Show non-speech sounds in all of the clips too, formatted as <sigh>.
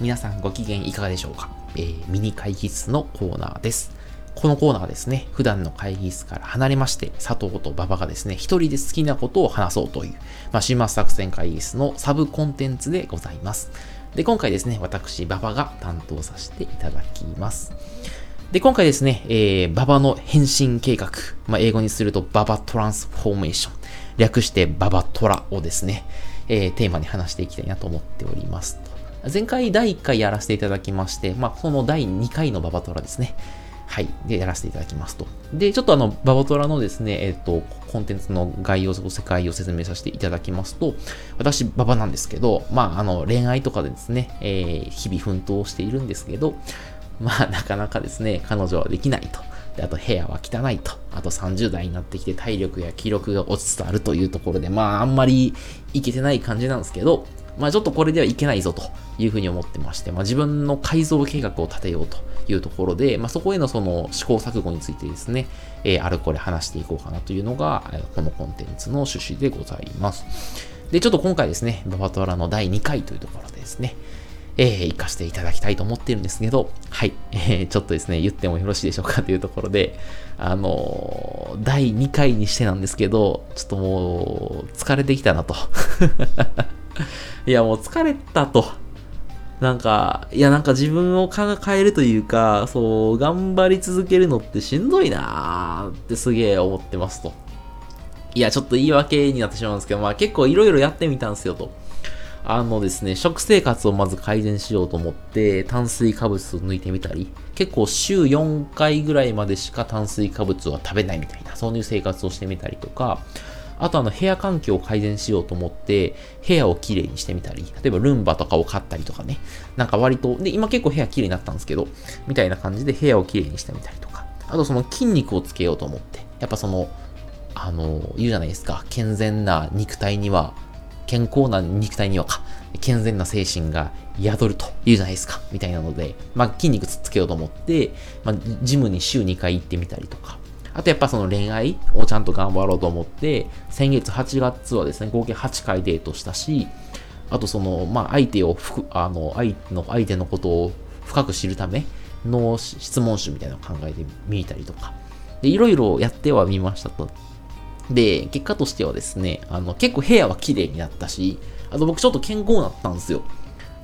皆さんご機嫌いかがでしょうか、えー、ミニ会議室のコーナーです。このコーナーはですね、普段の会議室から離れまして、佐藤と馬場がですね、一人で好きなことを話そうという、まあ、週末作戦会議室のサブコンテンツでございます。で、今回ですね、私、馬場が担当させていただきます。で、今回ですね、えー、馬場の変身計画、まあ、英語にすると馬場トランスフォーメーション、略して馬場トラをですね、えー、テーマに話していきたいなと思っております。前回第1回やらせていただきまして、まあ、その第2回のババトラですね。はい。で、やらせていただきますと。で、ちょっとあの、ババトラのですね、えっ、ー、と、コンテンツの概要、世界を説明させていただきますと、私、ババなんですけど、まあ、あの、恋愛とかでですね、えー、日々奮闘しているんですけど、まあ、なかなかですね、彼女はできないと。で、あと部屋は汚いと。あと30代になってきて体力や気力が落ちつつあるというところで、まあ、あんまりいけてない感じなんですけど、まあちょっとこれではいけないぞというふうに思ってまして、まあ自分の改造計画を立てようというところで、まあそこへのその試行錯誤についてですね、えー、あれこれ話していこうかなというのが、このコンテンツの趣旨でございます。で、ちょっと今回ですね、ババトラの第2回というところでですね、えー、活かしていただきたいと思ってるんですけど、はい、えー、ちょっとですね、言ってもよろしいでしょうかというところで、あのー、第2回にしてなんですけど、ちょっともう、疲れてきたなと。<laughs> いや、もう疲れたと。なんか、いや、なんか自分を変えるというか、そう、頑張り続けるのってしんどいなーってすげえ思ってますと。いや、ちょっと言い訳になってしまうんですけど、まあ結構いろいろやってみたんですよと。あのですね、食生活をまず改善しようと思って、炭水化物を抜いてみたり、結構週4回ぐらいまでしか炭水化物は食べないみたいな、そういう生活をしてみたりとか、あとあの部屋環境を改善しようと思って、部屋をきれいにしてみたり、例えばルンバとかを買ったりとかね、なんか割と、で、今結構部屋きれいになったんですけど、みたいな感じで部屋をきれいにしてみたりとか、あとその筋肉をつけようと思って、やっぱその、あの、言うじゃないですか、健全な肉体には、健康な肉体にはか、健全な精神が宿ると言うじゃないですか、みたいなので、まあ筋肉つけようと思って、まあジムに週2回行ってみたりとか、あとやっぱその恋愛をちゃんと頑張ろうと思って、先月8月はですね、合計8回デートしたし、あとその、まあ相手を、あの、相の、相手のことを深く知るための質問集みたいなのを考えてみたりとか。で、いろいろやってはみましたと。で、結果としてはですね、あの、結構部屋は綺麗になったし、あと僕ちょっと健康になったんですよ。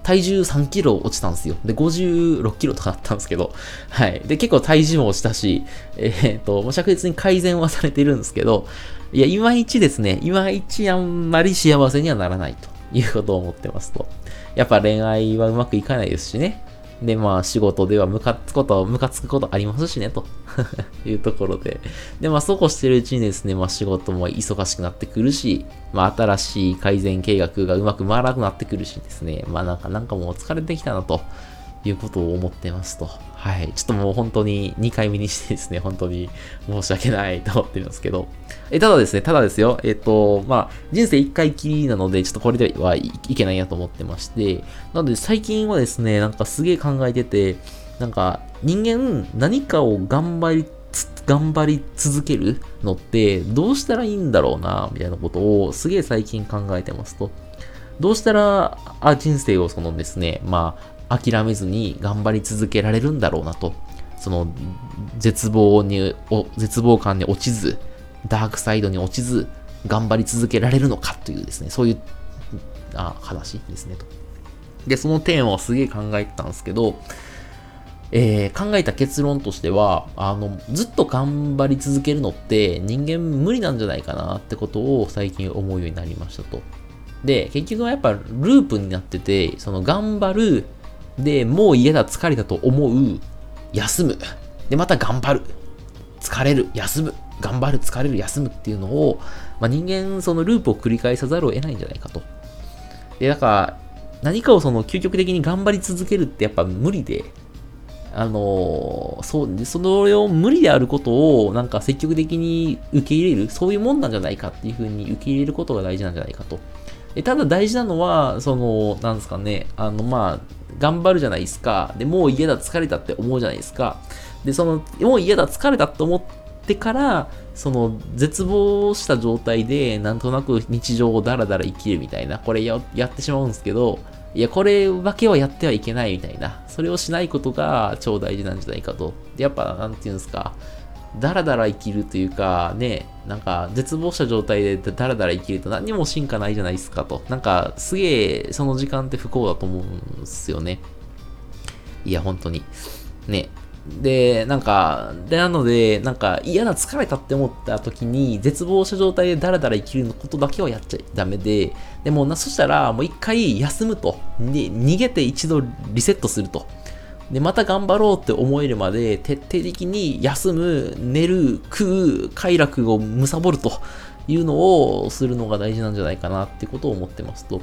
体重3キロ落ちたんですよ。で、56キロとかあったんですけど、はい。で、結構体重も落ちたし、えー、っと、もう着実に改善はされてるんですけど、いや、いまいちですね、いまいちあんまり幸せにはならないということを思ってますと。やっぱ恋愛はうまくいかないですしね。で、まあ仕事ではムカつくこと、ムカつくことありますしね、と。<laughs> いうところで。で、まあそうこうしてるうちにですね、まあ仕事も忙しくなってくるし、まあ新しい改善計画がうまく回らなくなってくるしですね、まあなんかなんかもう疲れてきたなと。いうことを思ってますと。はい。ちょっともう本当に2回目にしてですね、本当に申し訳ないと思ってるんですけど。え、ただですね、ただですよ、えっ、と、まあ、人生1回きりなので、ちょっとこれではいけないなと思ってまして、なので最近はですね、なんかすげえ考えてて、なんか人間何かを頑張り頑張り続けるのってどうしたらいいんだろうな、みたいなことをすげえ最近考えてますと。どうしたら、あ、人生をそのですね、まあ、諦めずに頑張り続けられるんだろうなと。その絶望に、絶望感に落ちず、ダークサイドに落ちず、頑張り続けられるのかというですね、そういうあ話ですねと。で、そのテーマをすげえ考えてたんですけど、えー、考えた結論としては、あの、ずっと頑張り続けるのって人間無理なんじゃないかなってことを最近思うようになりましたと。で、結局はやっぱループになってて、その頑張る、で、もう嫌だ、疲れたと思う、休む。で、また頑張る。疲れる、休む。頑張る、疲れる、休むっていうのを、まあ、人間、そのループを繰り返さざるを得ないんじゃないかと。で、だから、何かをその究極的に頑張り続けるってやっぱ無理で、あのー、そう、それを無理であることをなんか積極的に受け入れる、そういうもんなんじゃないかっていうふうに受け入れることが大事なんじゃないかと。ただ大事なのは、その、なんですかね、あの、まあ、頑張るじゃないですか。で、もう嫌だ、疲れたって思うじゃないですか。で、その、もう嫌だ、疲れたって思ってから、その、絶望した状態で、なんとなく日常をダラダラ生きるみたいな、これややってしまうんですけど、いや、これだけはやってはいけないみたいな、それをしないことが超大事なんじゃないかと。で、やっぱ、なんていうんですか、だらだら生きるというか、ね、なんか絶望した状態でだらだら生きると何にも進化ないじゃないですかと。なんかすげえその時間って不幸だと思うんですよね。いや、本当に。ね。で、なんか、で、なので、なんか嫌な疲れたって思った時に、絶望した状態でダラダラ生きることだけはやっちゃダメで、でもな、そしたらもう一回休むと。に逃げて一度リセットすると。で、また頑張ろうって思えるまで、徹底的に休む、寝る、食う、快楽を貪るというのをするのが大事なんじゃないかなってことを思ってますと。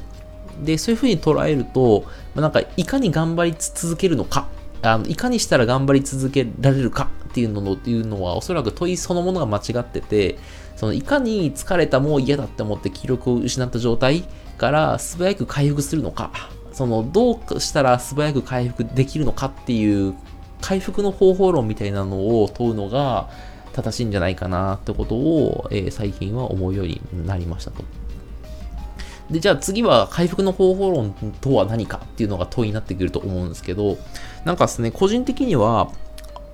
で、そういうふうに捉えると、まあ、なんか、いかに頑張り続けるのか、あのいかにしたら頑張り続けられるかっていうのっていうのは、おそらく問いそのものが間違ってて、そのいかに疲れたもう嫌だって思って気力を失った状態から素早く回復するのかそのどうしたら素早く回復できるのかっていう回復の方法論みたいなのを問うのが正しいんじゃないかなってことを、えー、最近は思うようになりましたと。で、じゃあ次は回復の方法論とは何かっていうのが問いになってくると思うんですけど、なんかですね、個人的には、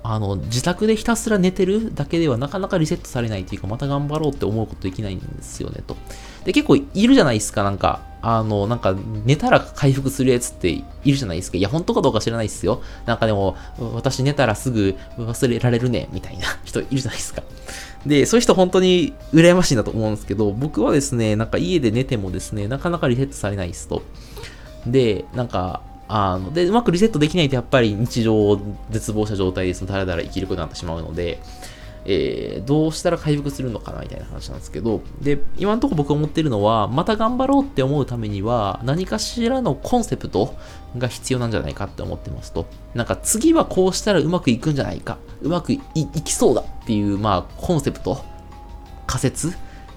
あの、自宅でひたすら寝てるだけではなかなかリセットされないというか、また頑張ろうって思うことできないんですよね、と。で、結構いるじゃないですか、なんか、あの、なんか、寝たら回復するやつっているじゃないですか。いや、本当かどうか知らないですよ。なんかでも、私寝たらすぐ忘れられるね、みたいな <laughs> 人いるじゃないですか。で、そういう人本当に羨ましいなと思うんですけど、僕はですね、なんか家で寝てもですね、なかなかリセットされないですと。で、なんか、あの、で、うまくリセットできないとやっぱり日常を絶望した状態ですと、だらだら生きることになってしまうので、えー、どうしたら回復するのかなみたいな話なんですけど、で、今のところ僕思ってるのは、また頑張ろうって思うためには、何かしらのコンセプトが必要なんじゃないかって思ってますと。なんか次はこうしたらうまくいくんじゃないか、うまくいきそうだっていう、まあ、コンセプト、仮説、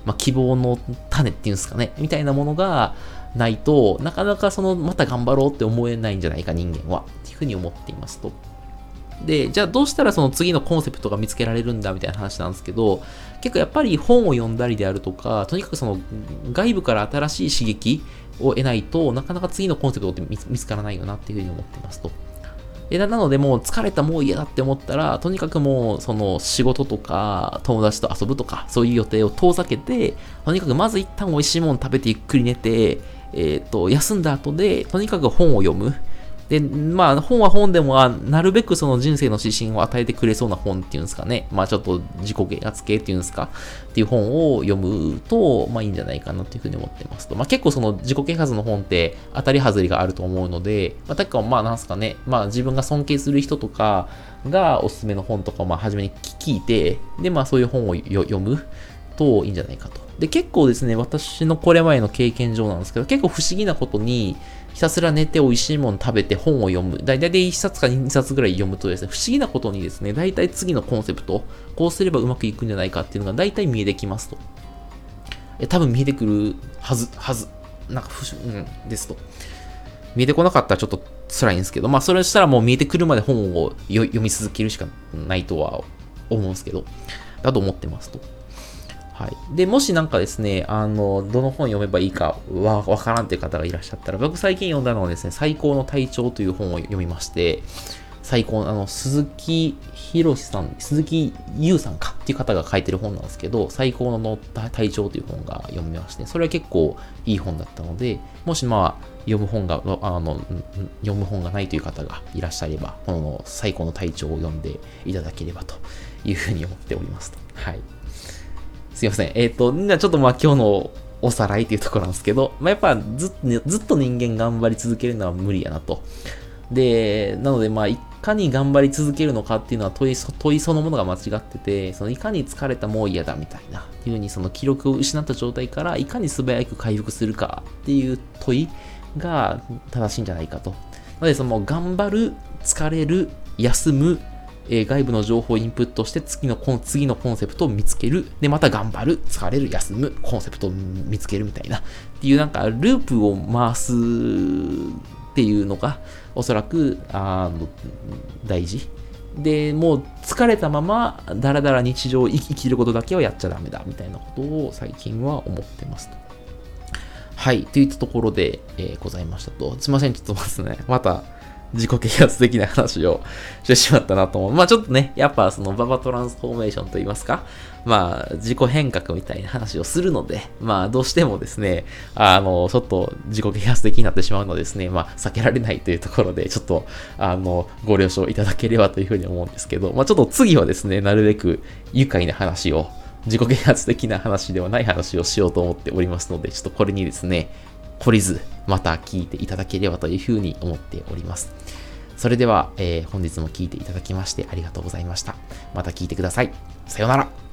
まあ、希望の種っていうんですかね、みたいなものがないとなかなかその、また頑張ろうって思えないんじゃないか、人間は。っていうふうに思っていますと。で、じゃあどうしたらその次のコンセプトが見つけられるんだみたいな話なんですけど、結構やっぱり本を読んだりであるとか、とにかくその外部から新しい刺激を得ないとなかなか次のコンセプトって見つからないよなっていうふうに思ってますと。なのでもう疲れたもう嫌だって思ったら、とにかくもうその仕事とか友達と遊ぶとかそういう予定を遠ざけて、とにかくまず一旦美味しいもの食べてゆっくり寝て、えっ、ー、と、休んだ後で、とにかく本を読む。で、まあ、本は本でも、なるべくその人生の指針を与えてくれそうな本っていうんですかね。まあ、ちょっと自己啓発系っていうんですか。っていう本を読むと、まあいいんじゃないかなっていうふうに思ってますと。まあ結構その自己啓発の本って当たり外れがあると思うので、まあ、たかまあなんすかね。まあ自分が尊敬する人とかがおすすめの本とかをまあ初めに聞いて、で、まあそういう本を読むといいんじゃないかと。で、結構ですね、私のこれまでの経験上なんですけど、結構不思議なことに、ひたすら寝て美味しいもの食べて本を読む。だいたい1冊か2冊ぐらい読むとですね、不思議なことにですね、だいたい次のコンセプト、こうすればうまくいくんじゃないかっていうのがだいたい見えてきますと。え多分見えてくるはず、はず。なんか不思、うん、ですと。見えてこなかったらちょっと辛いんですけど、まあそれしたらもう見えてくるまで本を読み続けるしかないとは思うんですけど、だと思ってますと。はい。で、もしなんかですね、あの、どの本読めばいいかわわからんという方がいらっしゃったら、僕最近読んだのはですね、最高の体調という本を読みまして、最高の、あの、鈴木博さん、鈴木優さんかっていう方が書いてる本なんですけど、最高の体調という本が読みまして、それは結構いい本だったので、もしまあ、読む本が、あの、読む本がないという方がいらっしゃれば、この最高の体調を読んでいただければというふうに思っておりますと。はい。すいません。えっ、ー、と、ちょっとまあ今日のおさらいっていうところなんですけど、まあ、やっぱずずっと人間頑張り続けるのは無理やなと。で、なのでまあいかに頑張り続けるのかっていうのは問い問いそのものが間違ってて、そのいかに疲れたもう嫌だみたいな、いうふうにその記録を失った状態からいかに素早く回復するかっていう問いが正しいんじゃないかと。なのでその頑張る、疲れる、休む、え外部の情報をインプットして次の次のコンセプトを見つける。で、また頑張る、疲れる、休む、コンセプトを見つけるみたいな。っていうなんかループを回すっていうのがおそらくあの大事。で、もう疲れたままだらだら日常を生きることだけはやっちゃダメだみたいなことを最近は思ってますと。はい。といったところで、えーございましたと。すいません。ちょっとまずね、また、自己啓発的な話をしてしまったなと思う。まあちょっとね、やっぱそのババトランスフォーメーションといいますか、まあ自己変革みたいな話をするので、まあどうしてもですね、あの、ちょっと自己啓発的になってしまうのですね、まあ避けられないというところで、ちょっと、あの、ご了承いただければというふうに思うんですけど、まあちょっと次はですね、なるべく愉快な話を、自己啓発的な話ではない話をしようと思っておりますので、ちょっとこれにですね、懲りず、また聞いていただければというふうに思っております。それでは、えー本日も聴いていただきましてありがとうございました。また聞いてください。さようなら。